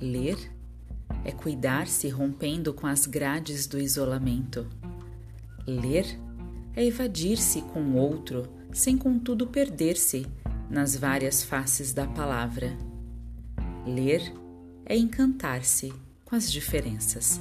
Ler é cuidar-se rompendo com as grades do isolamento. Ler é evadir-se com o outro sem contudo perder-se nas várias faces da palavra. Ler é encantar-se com as diferenças.